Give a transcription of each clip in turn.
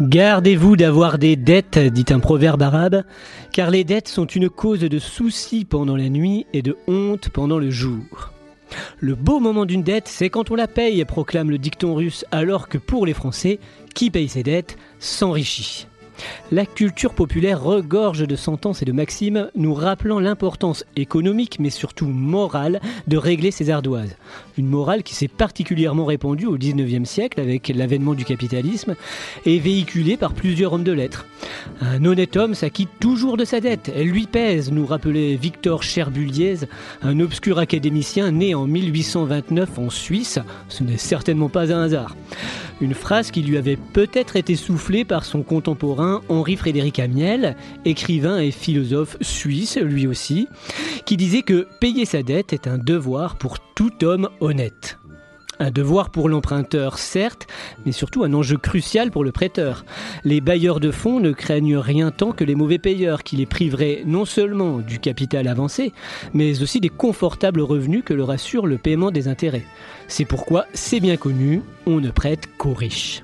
Gardez-vous d'avoir des dettes, dit un proverbe arabe, car les dettes sont une cause de soucis pendant la nuit et de honte pendant le jour. Le beau moment d'une dette, c'est quand on la paye, proclame le dicton russe, alors que pour les Français, qui paye ses dettes s'enrichit. La culture populaire regorge de sentences et de maximes nous rappelant l'importance économique mais surtout morale de régler ses ardoises. Une morale qui s'est particulièrement répandue au XIXe siècle avec l'avènement du capitalisme et véhiculée par plusieurs hommes de lettres. Un honnête homme s'acquitte toujours de sa dette, elle lui pèse, nous rappelait Victor Cherbuliez, un obscur académicien né en 1829 en Suisse. Ce n'est certainement pas un hasard. Une phrase qui lui avait peut-être été soufflée par son contemporain Henri-Frédéric Amiel, écrivain et philosophe suisse lui aussi, qui disait que payer sa dette est un devoir pour tout homme honnête. Un devoir pour l'emprunteur, certes, mais surtout un enjeu crucial pour le prêteur. Les bailleurs de fonds ne craignent rien tant que les mauvais payeurs, qui les priveraient non seulement du capital avancé, mais aussi des confortables revenus que leur assure le paiement des intérêts. C'est pourquoi, c'est bien connu, on ne prête qu'aux riches.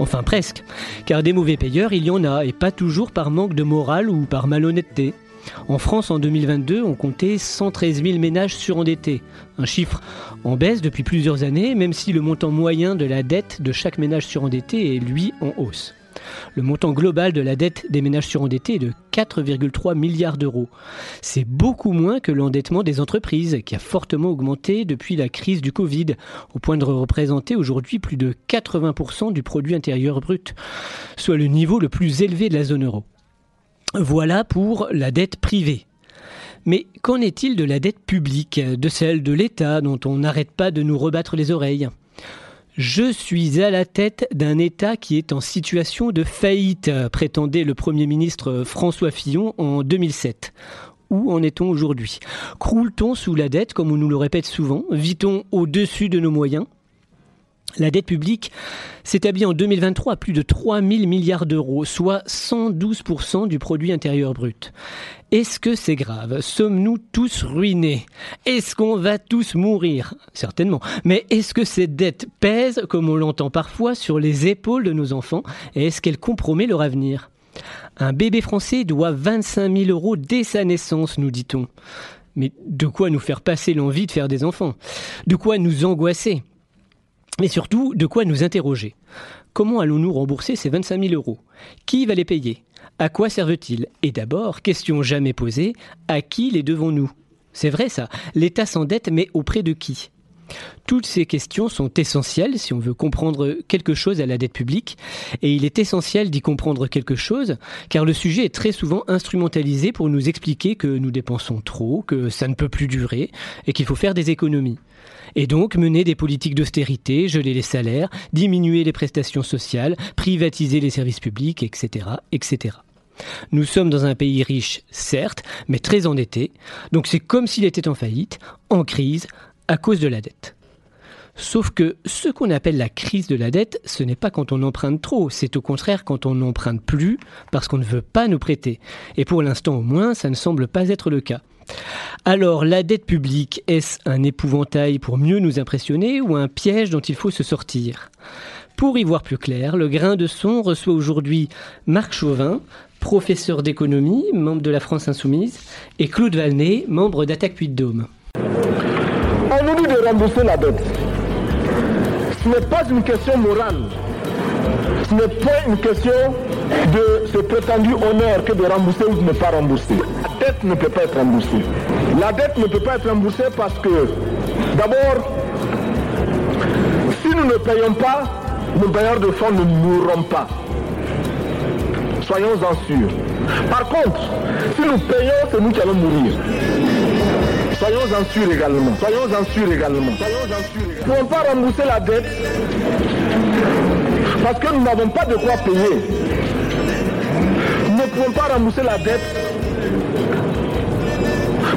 Enfin presque, car des mauvais payeurs, il y en a, et pas toujours par manque de morale ou par malhonnêteté. En France, en 2022, on comptait 113 000 ménages surendettés, un chiffre en baisse depuis plusieurs années, même si le montant moyen de la dette de chaque ménage surendetté est, lui, en hausse. Le montant global de la dette des ménages surendettés est de 4,3 milliards d'euros. C'est beaucoup moins que l'endettement des entreprises, qui a fortement augmenté depuis la crise du Covid, au point de représenter aujourd'hui plus de 80% du produit intérieur brut, soit le niveau le plus élevé de la zone euro. Voilà pour la dette privée. Mais qu'en est-il de la dette publique, de celle de l'État dont on n'arrête pas de nous rebattre les oreilles? Je suis à la tête d'un État qui est en situation de faillite, prétendait le Premier ministre François Fillon en 2007. Où en est-on aujourd'hui? Croule-t-on sous la dette, comme on nous le répète souvent? Vit-on au-dessus de nos moyens? La dette publique s'établit en 2023 à plus de 3 000 milliards d'euros, soit 112% du produit intérieur brut. Est-ce que c'est grave? Sommes-nous tous ruinés? Est-ce qu'on va tous mourir? Certainement. Mais est-ce que cette dette pèse, comme on l'entend parfois, sur les épaules de nos enfants? Et est-ce qu'elle compromet leur avenir? Un bébé français doit 25 000 euros dès sa naissance, nous dit-on. Mais de quoi nous faire passer l'envie de faire des enfants? De quoi nous angoisser? Mais surtout, de quoi nous interroger? Comment allons-nous rembourser ces 25 000 euros? Qui va les payer? À quoi servent-ils? Et d'abord, question jamais posée, à qui les devons-nous? C'est vrai ça, l'État s'endette, mais auprès de qui? Toutes ces questions sont essentielles si on veut comprendre quelque chose à la dette publique, et il est essentiel d'y comprendre quelque chose, car le sujet est très souvent instrumentalisé pour nous expliquer que nous dépensons trop, que ça ne peut plus durer, et qu'il faut faire des économies et donc mener des politiques d'austérité, geler les salaires, diminuer les prestations sociales, privatiser les services publics, etc., etc. Nous sommes dans un pays riche, certes, mais très endetté, donc c'est comme s'il était en faillite, en crise, à cause de la dette. Sauf que ce qu'on appelle la crise de la dette, ce n'est pas quand on emprunte trop, c'est au contraire quand on n'emprunte plus parce qu'on ne veut pas nous prêter. Et pour l'instant au moins, ça ne semble pas être le cas. Alors, la dette publique, est-ce un épouvantail pour mieux nous impressionner ou un piège dont il faut se sortir? Pour y voir plus clair, le grain de son reçoit aujourd'hui Marc Chauvin, professeur d'économie, membre de la France Insoumise, et Claude Valnet, membre d'Attaque Puy-de-Dôme. On nous de rembourser la dette. Ce n'est pas une question morale. Ce n'est pas une question de ce prétendu honneur que de rembourser ou de ne pas rembourser. La dette ne peut pas être remboursée. La dette ne peut pas être remboursée parce que, d'abord, si nous ne payons pas, nos bailleurs de fonds ne mourront pas. Soyons-en sûrs. Par contre, si nous payons, c'est nous qui allons mourir. Soyons-en sûrs également. Soyons-en sûrs également. Nous ne pouvons pas rembourser la dette parce que nous n'avons pas de quoi payer. Nous ne pouvons pas rembourser la dette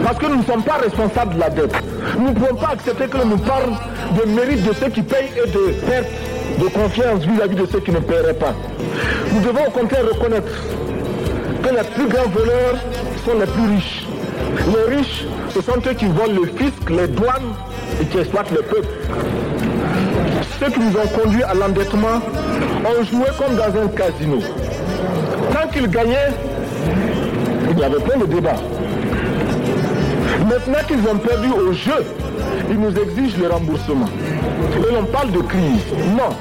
parce que nous ne sommes pas responsables de la dette. Nous ne pouvons pas accepter que l'on nous parle de mérite de ceux qui payent et de perte de confiance vis-à-vis de ceux qui ne paieraient pas. Nous devons au contraire reconnaître que les plus grands voleurs sont les plus riches. Les riches, ce sont ceux qui volent le fisc, les douanes et qui exploitent le peuple. ceux qui nous ont conduits à l'endettement ont joué comme dans un casino. Tant qu'ils gagnaient, il y avait plein de débats. Maintenant qu'ils ont perdu au jeu, ils nous exigent le remboursement. Et on parle de crise. Non.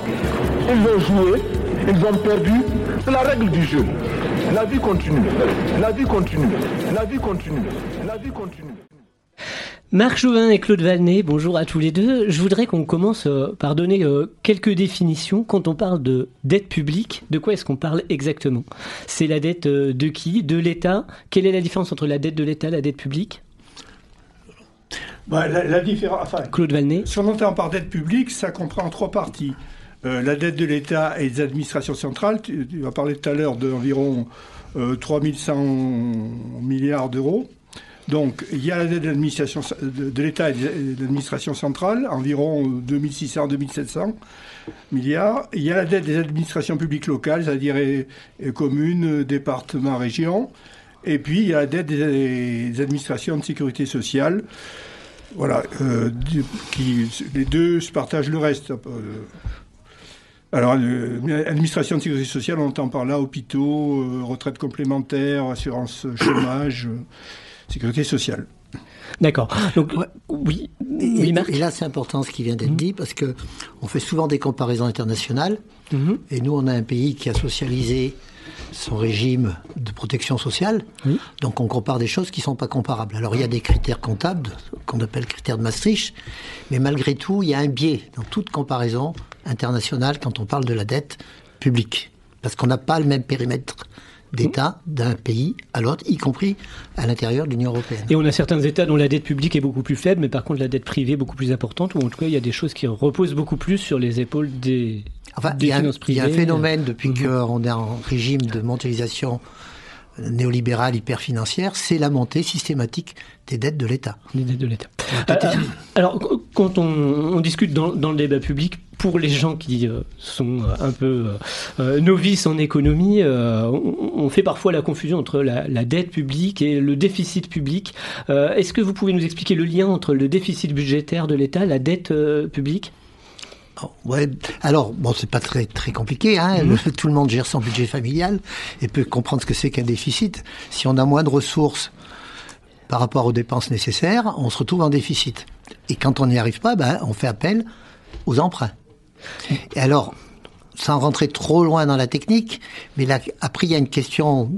Ils ont joué, ils ont perdu. C'est la règle du jeu. La vie continue. La vie continue. La vie continue. La vie continue. Marc Jouvin et Claude Valnet, bonjour à tous les deux. Je voudrais qu'on commence euh, par donner euh, quelques définitions. Quand on parle de dette publique, de quoi est-ce qu'on parle exactement? C'est la dette euh, de qui? De l'État? Quelle est la différence entre la dette de l'État et la dette publique? Bah, la, différence, enfin, Claude Valnet. Si on entend par dette publique, ça comprend trois parties. la dette de l'État et des administrations centrales, tu, tu as parlé tout à l'heure d'environ 3100 milliards d'euros. Donc, il y a la dette de l'État et de l'administration centrale, environ 2600-2700 milliards. Il y a la dette des administrations publiques locales, c'est-à-dire communes, départements, régions. Et puis, il y a la dette des, administrations de sécurité sociale. Voilà, euh, les deux se partagent le reste. Euh, alors, l'administration de sécurité sociale, on entend par là hôpitaux, euh, retraite complémentaire, assurance chômage sécurité sociale. D'accord. Donc, oui, et, là, c'est important ce qui vient d'être mhm. dit parce que on fait souvent des comparaisons internationales. Mhm. Et nous, on a un pays qui a socialisé son régime de protection sociale. Donc, on compare des choses qui ne sont pas comparables. Alors, il y a des critères comptables qu'on appelle critères de Maastricht, mais malgré tout, il y a un biais dans toute comparaison internationale quand on parle de la dette publique, parce qu'on n'a pas le même périmètre d'État d'un pays à l'autre, y compris à l'intérieur de l'Union européenne. Et on a certains États dont la dette publique est beaucoup plus faible, mais par contre la dette privée est beaucoup plus importante, ou en tout cas il y a des choses qui reposent beaucoup plus sur les épaules des, enfin, finances privées. Il y a un phénomène depuis mhm. qu'on est en régime de mondialisation néolibérale hyper-financière, c'est la montée systématique des dettes de l'État. Des dettes de l'État. Euh, alors, quand on, discute dans, le débat public, pour les gens qui euh, sont un peu euh, novices en économie, on, fait parfois la confusion entre la, dette publique et le déficit public. Est-ce que vous pouvez nous expliquer le lien entre le déficit budgétaire de l'État et la dette publique? Oh, Ouais. Alors, bon, c'est pas très très compliqué. Hein. Mhm. tout le monde gère son budget familial et peut comprendre ce que c'est qu'un déficit. Si on a moins de ressources par rapport aux dépenses nécessaires, on se retrouve en déficit. Et quand on n'y arrive pas, ben, on fait appel aux emprunts. Et alors, sans rentrer trop loin dans la technique, mais là, après, il y a une question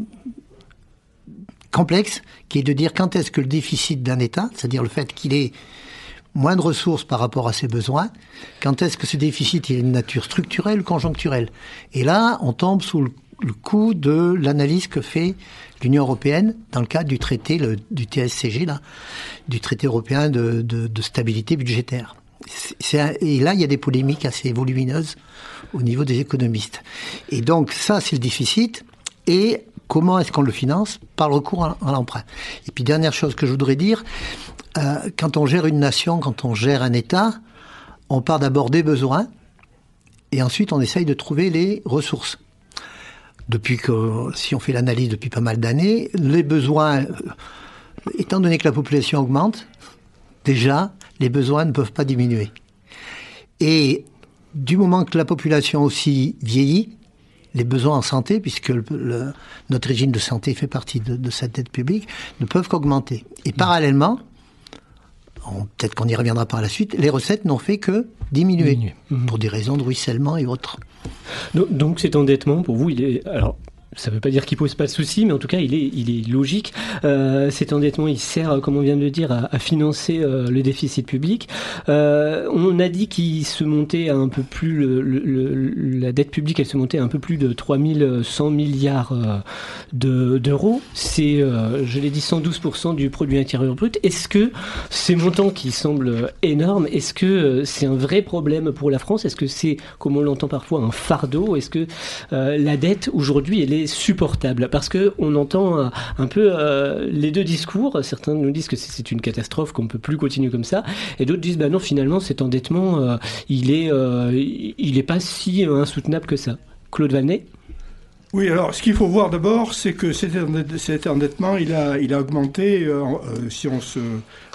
complexe qui est de dire quand est-ce que le déficit d'un État, c'est-à-dire le fait qu'il ait moins de ressources par rapport à ses besoins, quand est-ce que ce déficit est de nature structurelle ou conjoncturelle? Et là, on tombe sous le coût de l'analyse que fait l'Union européenne dans le cadre du traité du TSCG, là, du traité européen de, stabilité budgétaire. Et là, il y a des polémiques assez volumineuses au niveau des économistes. Et donc, ça, c'est le déficit. Et comment est-ce qu'on le finance? Par le recours à, l'emprunt. Et puis, dernière chose que je voudrais dire, euh, quand on gère une nation, quand on gère un État, on part d'abord des besoins, et ensuite on essaye de trouver les ressources depuis que, si on fait l'analyse depuis pas mal d'années, les besoins, euh, étant donné que la population augmente, déjà, les besoins ne peuvent pas diminuer. Et du moment que la population aussi vieillit, les besoins en santé, puisque notre régime de santé fait partie de, cette dette publique, ne peuvent qu'augmenter. Et parallèlement, peut-être qu'on y reviendra par la suite, les recettes n'ont fait que diminuer, pour des raisons de ruissellement et autres. Donc cet endettement, pour vous, il est... Alors, ça ne veut pas dire qu'il pose pas de soucis, mais en tout cas, il est, il est logique. Euh, cet endettement, il sert, comme on vient de le dire, à, financer euh, le déficit public. Euh, on a dit qu'il se montait à un peu plus, le, la dette publique, elle se montait à un peu plus de 3100 milliards d'euros. C'est, je l'ai dit, 112% du produit intérieur brut. Est-ce que ces montants qui semblent énormes, est-ce que c'est un vrai problème pour la France? Est-ce que c'est, comme on l'entend parfois, un fardeau? Est-ce que la dette, aujourd'hui, elle est supportable parce que on entend un, peu euh, les deux discours. Certains nous disent que c'est une catastrophe, qu'on ne peut plus continuer comme ça, et d'autres disent bah non, finalement cet endettement, euh, il est, euh, pas si insoutenable que ça. Claude Vanet? Oui, alors ce qu'il faut voir d'abord, c'est que cet endettement, il a, il a augmenté, euh, euh, si on se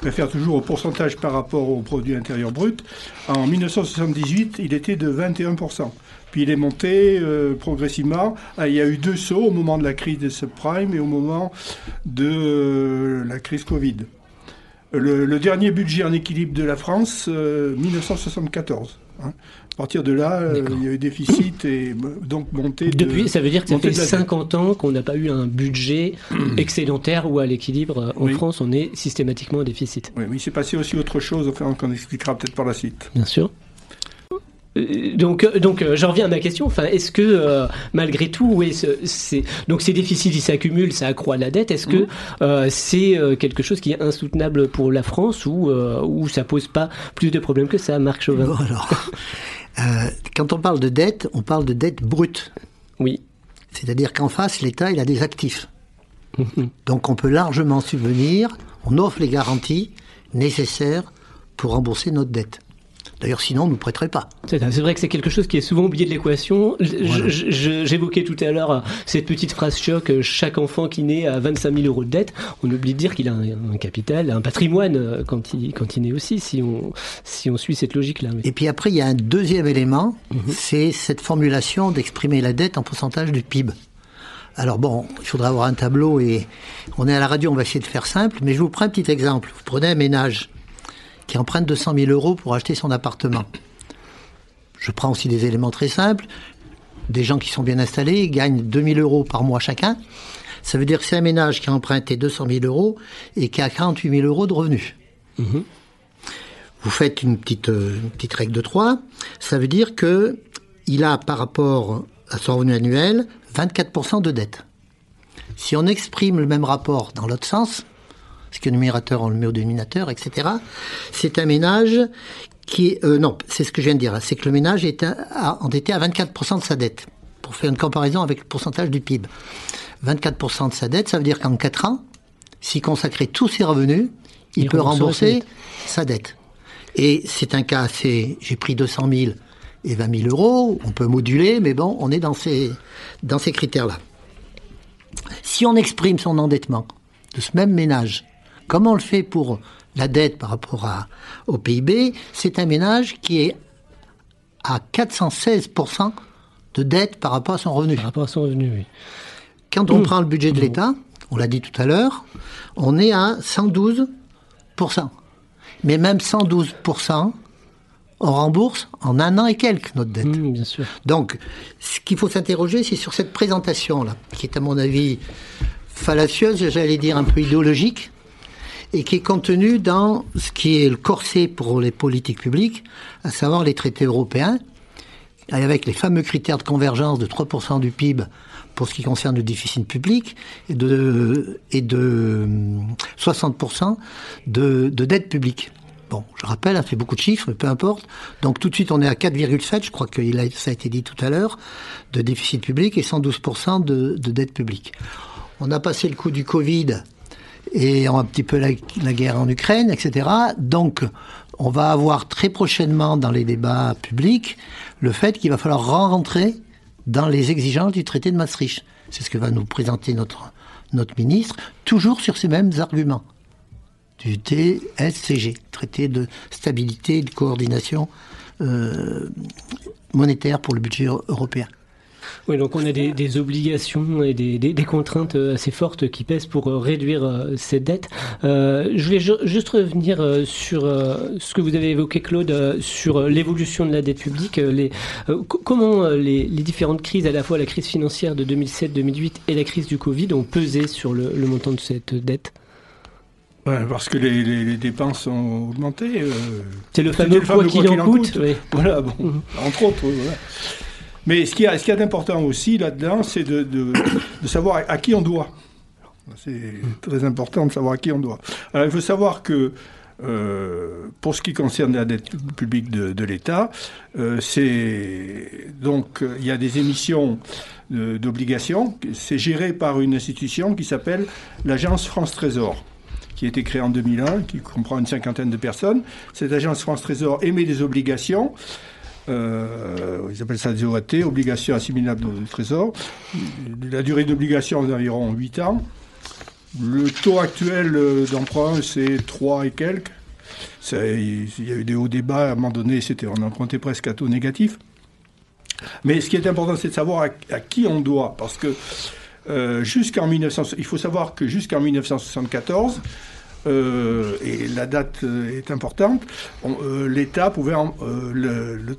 réfère toujours au pourcentage par rapport au produit intérieur brut, en 1978, il était de 21%. Puis il est monté euh, progressivement. Ah, il y a eu deux sauts au moment de la crise des subprimes et au moment de la crise Covid. Le, dernier budget en équilibre de la France, 1974. Hein. À partir de là, euh, il y a eu déficit et donc monté. Depuis, ça veut dire que ça fait 50 ans qu'on n'a pas eu un budget excédentaire ou à l'équilibre. En France, on est systématiquement en déficit. Oui, mais il s'est passé aussi autre chose, enfin, qu'on expliquera peut-être par la suite. Bien sûr. Euh, donc, euh, donc, j'en reviens à ma question. Enfin, est-ce que malgré tout, oui, c'est donc ces déficits ils s'accumulent, ça accroît la dette. Est-ce que mmh. c'est quelque chose qui est insoutenable pour la France ou ou ça pose pas plus de problèmes que ça, Marc Chauvin? Bon, alors, euh, quand on parle de dette, on parle de dette brute. Oui. C'est-à-dire qu'en face, l'État, il a des actifs. Mhm. Donc on peut largement subvenir, on offre les garanties nécessaires pour rembourser notre dette. D'ailleurs, sinon, on ne nous prêterait pas. C'est vrai que c'est quelque chose qui est souvent oublié de l'équation. J'évoquais tout à l'heure euh, cette petite phrase choc euh, chaque enfant qui naît à 25 000 euros de dette, on oublie de dire qu'il a un, capital, un patrimoine euh, quand il, quand il naît aussi, si on, si on suit cette logique-là. Et puis après, il y a un deuxième élément, mhm. c'est cette formulation d'exprimer la dette en pourcentage du PIB. Alors bon, il faudra avoir un tableau et on est à la radio, on va essayer de faire simple, mais je vous prends un petit exemple. Vous prenez un ménage qui emprunte 200 000 euros pour acheter son appartement. Je prends aussi des éléments très simples. Des gens qui sont bien installés gagnent 2 000 euros par mois chacun. Ça veut dire que c'est un ménage qui a emprunté 200 000 euros et qui a 48 000 euros de revenus. Mhm. Vous faites une petite, euh, une petite règle de 3. Ça veut dire que il a par rapport à son revenu annuel 24% de dette. Si on exprime le même rapport dans l'autre sens, parce que le numérateur, on le met au dénominateur, etc. C'est un ménage qui euh, non, c'est ce que je viens de dire, c'est que le ménage est endetté à 24% de sa dette, pour faire une comparaison avec le pourcentage du PIB. 24% de sa dette, ça veut dire qu'en 4 ans, s'il consacrait tous ses revenus, il, peut rembourser sa dette. Et c'est un cas assez, j'ai pris 200 000 et 20 000 euros, on peut moduler, mais bon, on est dans ces, dans ces critères-là. Si on exprime son endettement de ce même ménage Comment on le fait pour la dette par rapport à, au PIB C'est un ménage qui est à 416% de dette par rapport à son revenu. Par rapport à son revenu, oui. Quand on mmh. prend le budget de l'État, on l'a dit tout à l'heure, on est à 112%. Mais même 112%, on rembourse en un an et quelques notre dette. Mmh, bien sûr. Donc, ce qu'il faut s'interroger, c'est sur cette présentation-là, qui est à mon avis fallacieuse, j'allais dire un peu idéologique, et qui est contenu dans ce qui est le corset pour les politiques publiques, à savoir les traités européens, avec les fameux critères de convergence de 3% du PIB pour ce qui concerne le déficit public et de, et de 60% de, de dette publique. Bon, je rappelle, ça fait beaucoup de chiffres, mais peu importe. Donc tout de suite, on est à 4,7, je crois que ça a été dit tout à l'heure, de déficit public et 112% de, de dette publique. On a passé le coup du Covid et un petit peu la, guerre en Ukraine, etc. Donc, on va avoir très prochainement dans les débats publics le fait qu'il va falloir rentrer dans les exigences du traité de Maastricht. C'est ce que va nous présenter notre, ministre, toujours sur ces mêmes arguments du TSCG, traité de stabilité et de coordination euh, monétaire pour le budget européen. Oui, donc on a des, obligations et des, contraintes euh, assez fortes qui pèsent pour euh, réduire euh, cette dette. je voulais juste revenir sur ce que vous avez évoqué, Claude, sur l'évolution de la dette publique. Les, comment les, différentes crises, à la fois la crise financière de 2007-2008 et la crise du Covid, ont pesé sur le, montant de cette dette? Parce que les, dépenses ont augmenté. c'est le fameux quoi qu'il en coûte. Voilà, bon, mhm. entre autres. Voilà. Mais ce qu'il y a, aussi là-dedans, c'est de, savoir à qui on doit. C'est très important de savoir à qui on doit. Alors il faut savoir que euh, pour ce qui concerne la dette publique de, l'État, euh, donc il y a des émissions d'obligations. C'est géré par une institution qui s'appelle l'agence France Trésor qui a été créée en 2001, qui comprend une cinquantaine de personnes. Cette agence France Trésor émet des obligations Euh, ils appellent ça des OAT, obligations assimilables du Trésor. La durée d'obligation est d'environ 8 ans. Le taux actuel euh, d'emprunt, c'est 3 et quelques. Il y a eu des hauts débats, à un moment donné, on empruntait presque à taux négatif. Mais ce qui est important, c'est de savoir à, qui on doit. Parce que euh, jusqu'en 1900, il faut savoir que jusqu'en 1974, euh, et la date euh, est importante, l'État pouvait, le,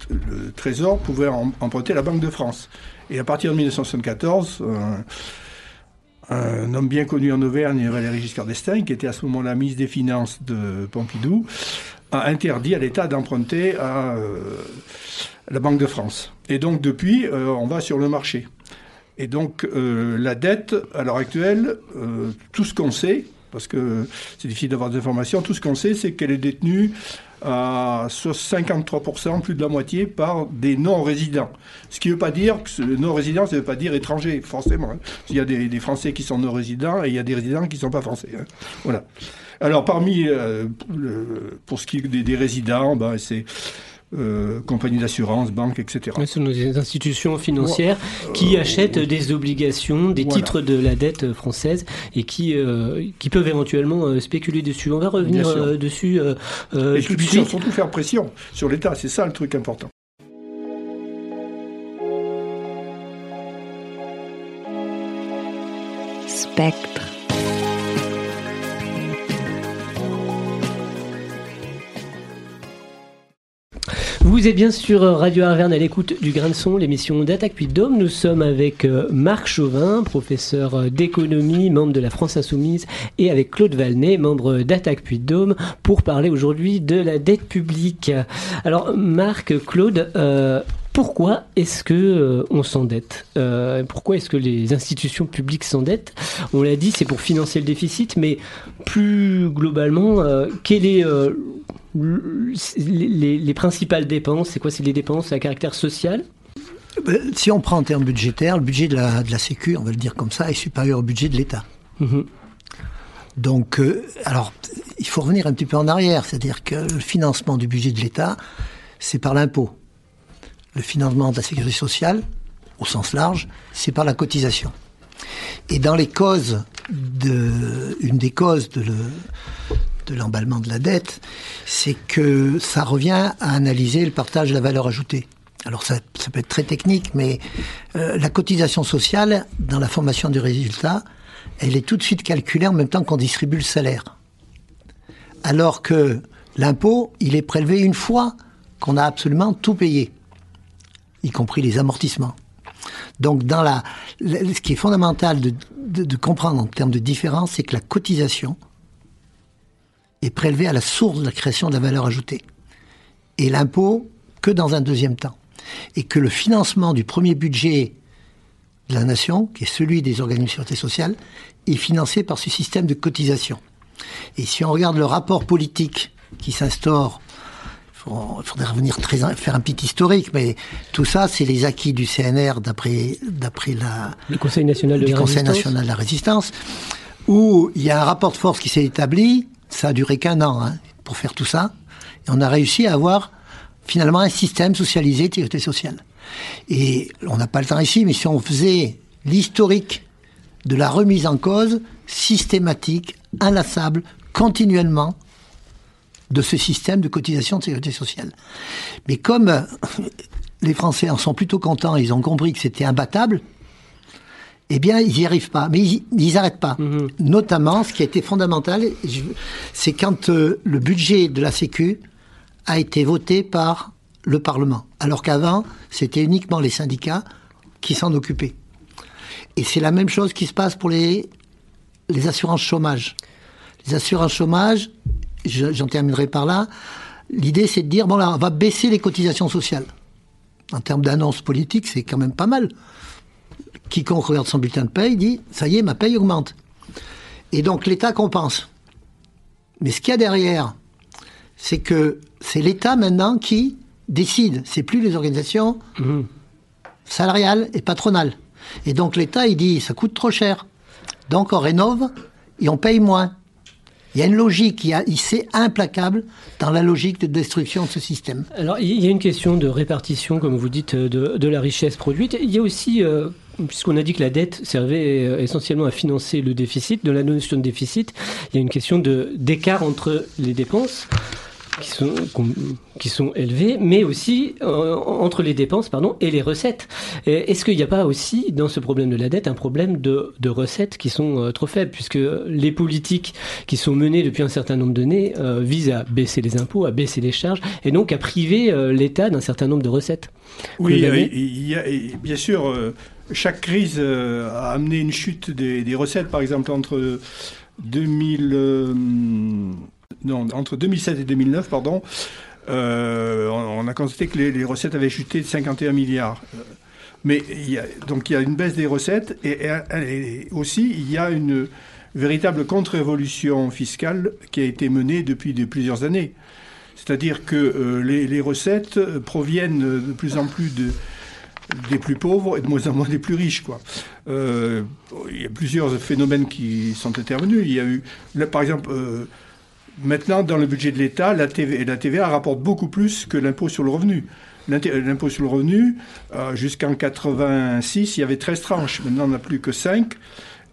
Trésor pouvait emprunter la Banque de France. Et à partir de 1974, un homme bien connu en Auvergne, Valéry Giscard d'Estaing, qui était à ce moment-là ministre des Finances de Pompidou, a interdit à l'État d'emprunter à la Banque de France. Et donc depuis, on va sur le marché. Et donc euh, la dette, à l'heure actuelle, euh, tout ce qu'on sait, parce que c'est difficile d'avoir des informations, tout ce qu'on sait, c'est qu'elle est détenue à 53%, plus de la moitié, par des non-résidents. Ce qui ne veut pas dire que non-résident, ça ne veut pas dire étranger, forcément. Hein. Il y a des, Français qui sont non-résidents et il y a des résidents qui ne sont pas Français. Hein. Voilà. Alors parmi, euh, pour ce qui est des, résidents, ben, c'est euh, compagnies d'assurance, banques, etc. Ce sont des institutions financières qui achètent des obligations, des titres de la dette française et qui, euh, qui peuvent éventuellement euh, spéculer dessus. On va revenir dessus. et tout de suite. surtout faire pression sur l'État, c'est ça le truc important. Spectre. Vous êtes bien sur Radio Arverne à l'écoute du Grain de Son, l'émission d'Attaque puis Dôme. Nous sommes avec euh, Marc Chauvin, professeur euh, d'économie, membre de la France Insoumise, et avec Claude Valnet, membre d'Attaque puis Dôme, pour parler aujourd'hui de la dette publique. Alors, Marc, Claude, euh, pourquoi est-ce que on s'endette? Pourquoi est-ce que les institutions publiques s'endettent? On l'a dit, c'est pour financer le déficit, mais plus globalement, quel est les, principales dépenses, c'est quoi? C'est les dépenses à caractère social? Ben, Si on prend en termes budgétaires, le budget de la, de la Sécu, on va le dire comme ça, est supérieur au budget de l'État. Mhm. Donc, euh, alors, il faut revenir un petit peu en arrière, c'est-à-dire que le financement du budget de l'État, c'est par l'impôt. Le financement de la sécurité sociale, au sens large, c'est par la cotisation. Et dans les causes de, une des causes de, le, de l'emballement de la dette, c'est que ça revient à analyser le partage de la valeur ajoutée. Alors ça, ça peut être très technique, mais euh, la cotisation sociale, dans la formation du résultat, elle est tout de suite calculée en même temps qu'on distribue le salaire. Alors que l'impôt, il est prélevé une fois qu'on a absolument tout payé, y compris les amortissements. Donc, dans la, ce qui est fondamental de, de comprendre en termes de différence, c'est que la cotisation, est prélevé à la source de la création de la valeur ajoutée. Et l'impôt que dans un deuxième temps. Et que le financement du premier budget de la nation, qui est celui des organismes de sécurité sociale, est financé par ce système de cotisation. Et si on regarde le rapport politique qui s'instaure, il faudrait revenir très, faire un petit historique, mais tout ça, c'est les acquis du CNR d'après, d'après la, le Conseil national de, du Conseil national de la résistance, où il y a un rapport de force qui s'est établi ça a duré qu'un an hein, pour faire tout ça. Et on a réussi à avoir finalement un système socialisé de sécurité sociale. Et on n'a pas le temps ici, mais si on faisait l'historique de la remise en cause systématique, inlassable, continuellement, de ce système de cotisation de sécurité sociale. Mais comme les Français en sont plutôt contents, ils ont compris que c'était imbattable, eh bien, ils n'y arrivent pas. Mais ils n'arrêtent pas. Mhm. Notamment, ce qui a été fondamental, c'est quand euh, le budget de la Sécu a été voté par le Parlement. Alors qu'avant, c'était uniquement les syndicats qui s'en occupaient. Et c'est la même chose qui se passe pour les, les assurances chômage. Les assurances chômage, j'en terminerai par là, l'idée c'est de dire, bon là, on va baisser les cotisations sociales. En termes d'annonce politique, c'est quand même pas mal quiconque regarde son bulletin de paye dit ça y est, ma paye augmente. Et donc l'État compense. Mais ce qu'il y a derrière, c'est que c'est l'État maintenant qui décide. C'est plus les organisations mmh. salariales et patronales. Et donc l'État, il dit ça coûte trop cher. Donc on rénove et on paye moins. Il y a une logique, il, y a, c'est implacable dans la logique de destruction de ce système. Alors, il y a une question de répartition, comme vous dites, de, de la richesse produite. Il y a aussi, euh, puisqu'on a dit que la dette servait euh, essentiellement à financer le déficit, de la notion de déficit, il y a une question de, d'écart entre les dépenses qui sont, qui sont élevées, mais aussi euh, entre les dépenses pardon, et les recettes. Est-ce qu'il n'y a pas aussi, dans ce problème de la dette, un problème de, de recettes qui sont euh, trop faibles, puisque les politiques qui sont menées depuis un certain nombre d'années euh, visent à baisser les impôts, à baisser les charges, et donc à priver l'État d'un certain nombre de recettes. Oui, il y a, bien sûr, chaque crise a amené une chute des, recettes, par exemple, entre 2000 non, entre 2007 et 2009, pardon, euh, on a constaté que les, recettes avaient chuté de 51 milliards. Mais il y a, donc il y a une baisse des recettes et, aussi il y a une véritable contre-évolution fiscale qui a été menée depuis de plusieurs années. C'est-à-dire que euh, les, recettes proviennent de plus en plus de, des plus pauvres et de moins en moins des plus riches. Quoi. Euh, il y a plusieurs phénomènes qui sont intervenus. Il y a eu, par exemple, Maintenant, dans le budget de l'État, la, la TVA rapporte beaucoup plus que l'impôt sur le revenu. L'impôt sur le revenu, euh, jusqu'en 86, il y avait 13 tranches. Maintenant, on n'a plus que 5.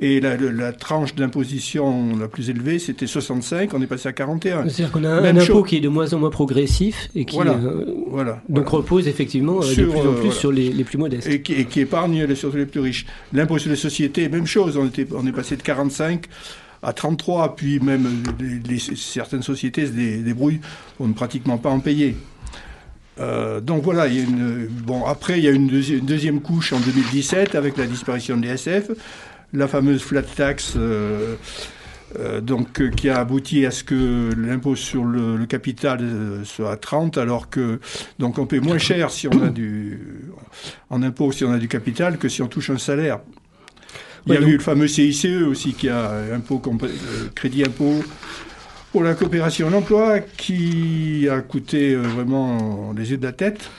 Et la, tranche d'imposition la plus élevée, c'était 65, on est passé à 41. C'est-à-dire qu'on a un, impôt qui est de moins en moins progressif et qui euh, voilà, donc repose effectivement euh, de plus en plus sur les, plus modestes. Et qui, et qui épargne surtout les plus riches. L'impôt sur les sociétés, même chose, on, était, on est passé de 45 à 33, puis même certaines sociétés se débrouillent pour ne pratiquement pas en payer. Euh, donc voilà, il y a une, bon, après il y a une, deuxième couche en 2017 avec la disparition de l'ESF, la fameuse flat tax euh, euh, donc, qui a abouti à ce que l'impôt sur le, capital soit à 30, alors que donc on paie moins cher si on a du en impôt si on a du capital que si on touche un salaire. Il y a eu le fameux CICE aussi qui a impôt, euh, crédit impôt pour la coopération et l'emploi qui a coûté euh, vraiment les yeux de la tête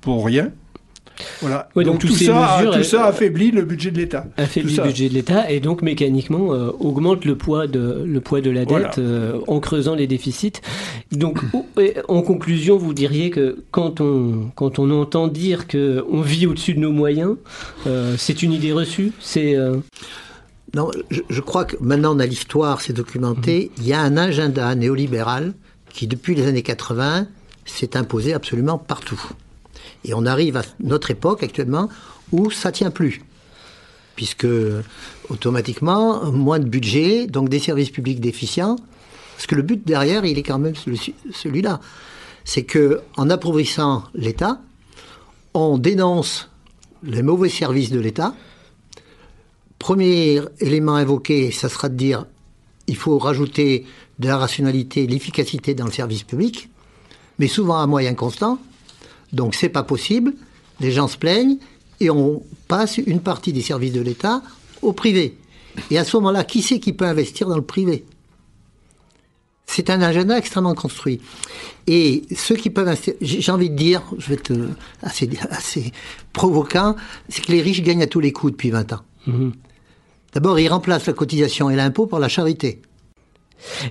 pour rien. Voilà. donc, tout, ça, tout ça affaiblit le budget de l'État. Affaiblit le budget de l'État et donc mécaniquement euh, augmente le poids de le poids de la dette euh, en creusant les déficits. Donc en conclusion, vous diriez que quand on quand on entend dire que on vit au-dessus de nos moyens, euh, c'est une idée reçue. C'est non, je, crois que maintenant on a l'histoire, c'est documenté. Il y a un agenda néolibéral qui depuis les années 80 s'est imposé absolument partout. Et on arrive à notre époque actuellement où ça tient plus. Puisque automatiquement, moins de budget, donc des services publics déficients. Parce que le but derrière, il est quand même celui-là. C'est que en appauvrissant l'État, on dénonce les mauvais services de l'État. Premier élément invoqué, ça sera de dire il faut rajouter de la rationalité, l'efficacité dans le service public, mais souvent à moyen constant. Donc c'est pas possible. Les gens se plaignent et on passe une partie des services de l'État au privé. Et à ce moment-là, qui c'est qui peut investir dans le privé? C'est un agenda extrêmement construit. Et ceux qui peuvent investir, j'ai envie de dire, je vais être assez, assez provoquant, c'est que les riches gagnent à tous les coups depuis 20 ans. Mm-hmm. D'abord, ils remplacent la cotisation et l'impôt par la charité.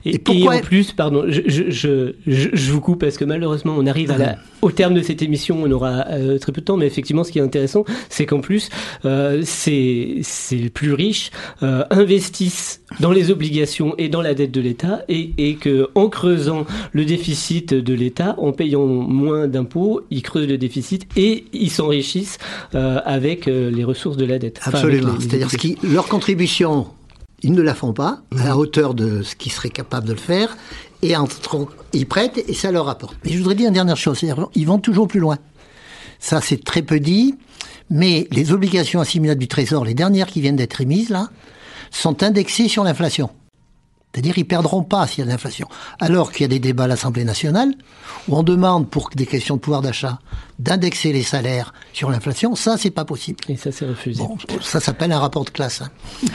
Et, pourquoi... en plus, pardon, je, je, je, vous coupe parce que malheureusement, on arrive à la, au terme de cette émission, on aura euh, très peu de temps, mais effectivement, ce qui est intéressant, c'est qu'en plus, euh, ces, ces plus riches euh, investissent dans les obligations et dans la dette de l'État, et, et que en creusant le déficit de l'État, en payant moins d'impôts, ils creusent le déficit et ils s'enrichissent euh, avec euh, les ressources de la dette. Absolument. C'est-à-dire que leur contribution ils ne la font pas à la mhm. hauteur de ce qu'ils seraient capables de le faire, et entre, ils prêtent et ça leur rapporte. Mais je voudrais dire une dernière chose, c'est-à-dire ils vont toujours plus loin. Ça, c'est très peu dit, mais les obligations assimilables du Trésor, les dernières qui viennent d'être émises là, sont indexées sur l'inflation. C'est-à-dire ils perdront pas s'il y a de l'inflation. Alors qu'il y a des débats à l'Assemblée nationale où on demande pour des questions de pouvoir d'achat d'indexer les salaires sur l'inflation, ça c'est pas possible. Et ça c'est refusé. ça s'appelle un rapport de classe. Hein.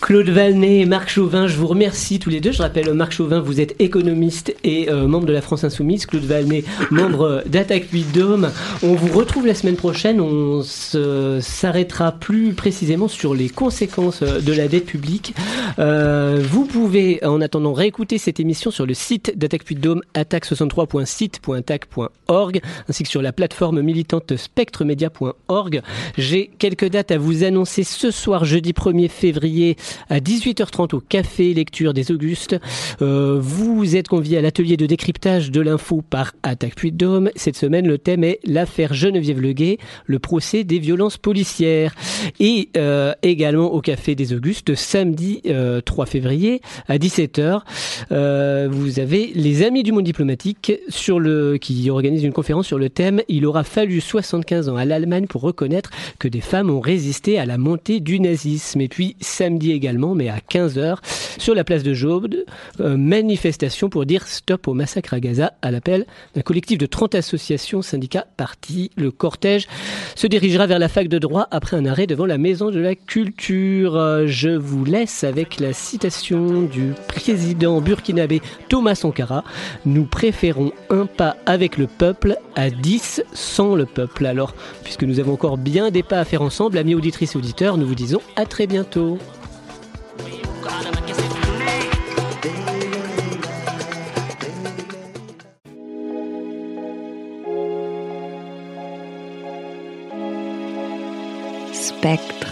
Claude Valnet et Marc Chauvin, je vous remercie tous les deux. Je rappelle, Marc Chauvin, vous êtes économiste et euh, membre de la France Insoumise. Claude Valnet, membre d'Attaque 8 Dôme. On vous retrouve la semaine prochaine. On s'arrêtera plus précisément sur les conséquences de la dette publique. Euh, vous pouvez, en attendant, réécouter cette émission sur le site d'Attaque 8 Dôme, attaque63.site.attaque.org, ainsi que sur la plateforme militante spectremedia.org. J'ai quelques dates à vous annoncer ce soir, jeudi 1er février à 18h30 au Café Lecture des Augustes. Euh, vous êtes convié à l'atelier de décryptage de l'info par Attaque Puy Dôme. Cette semaine, le thème est l'affaire Geneviève Leguet, le procès des violences policières. Et euh, également au Café des Augustes, samedi 3 euh, février à 17h, vous avez les Amis du monde diplomatique sur le, qui organisent une conférence sur le thème Il aura fallu 75 ans à l'Allemagne pour reconnaître que des femmes ont résisté à la montée du nazisme. Et puis samedi également, mais à 15h, sur la place de Job, euh, manifestation pour dire stop au massacre à Gaza à l'appel d'un collectif de 30 associations, syndicats, partis. Le cortège se dirigera vers la fac de droit après un arrêt devant la maison de la culture. Euh, je vous laisse avec la citation du président burkinabé Thomas Sankara. Nous préférons un pas avec le peuple à 10 sans le peuple. Alors, puisque nous avons encore bien des pas à faire ensemble, amis auditrices et auditeurs, nous vous disons à très bientôt. Spectre.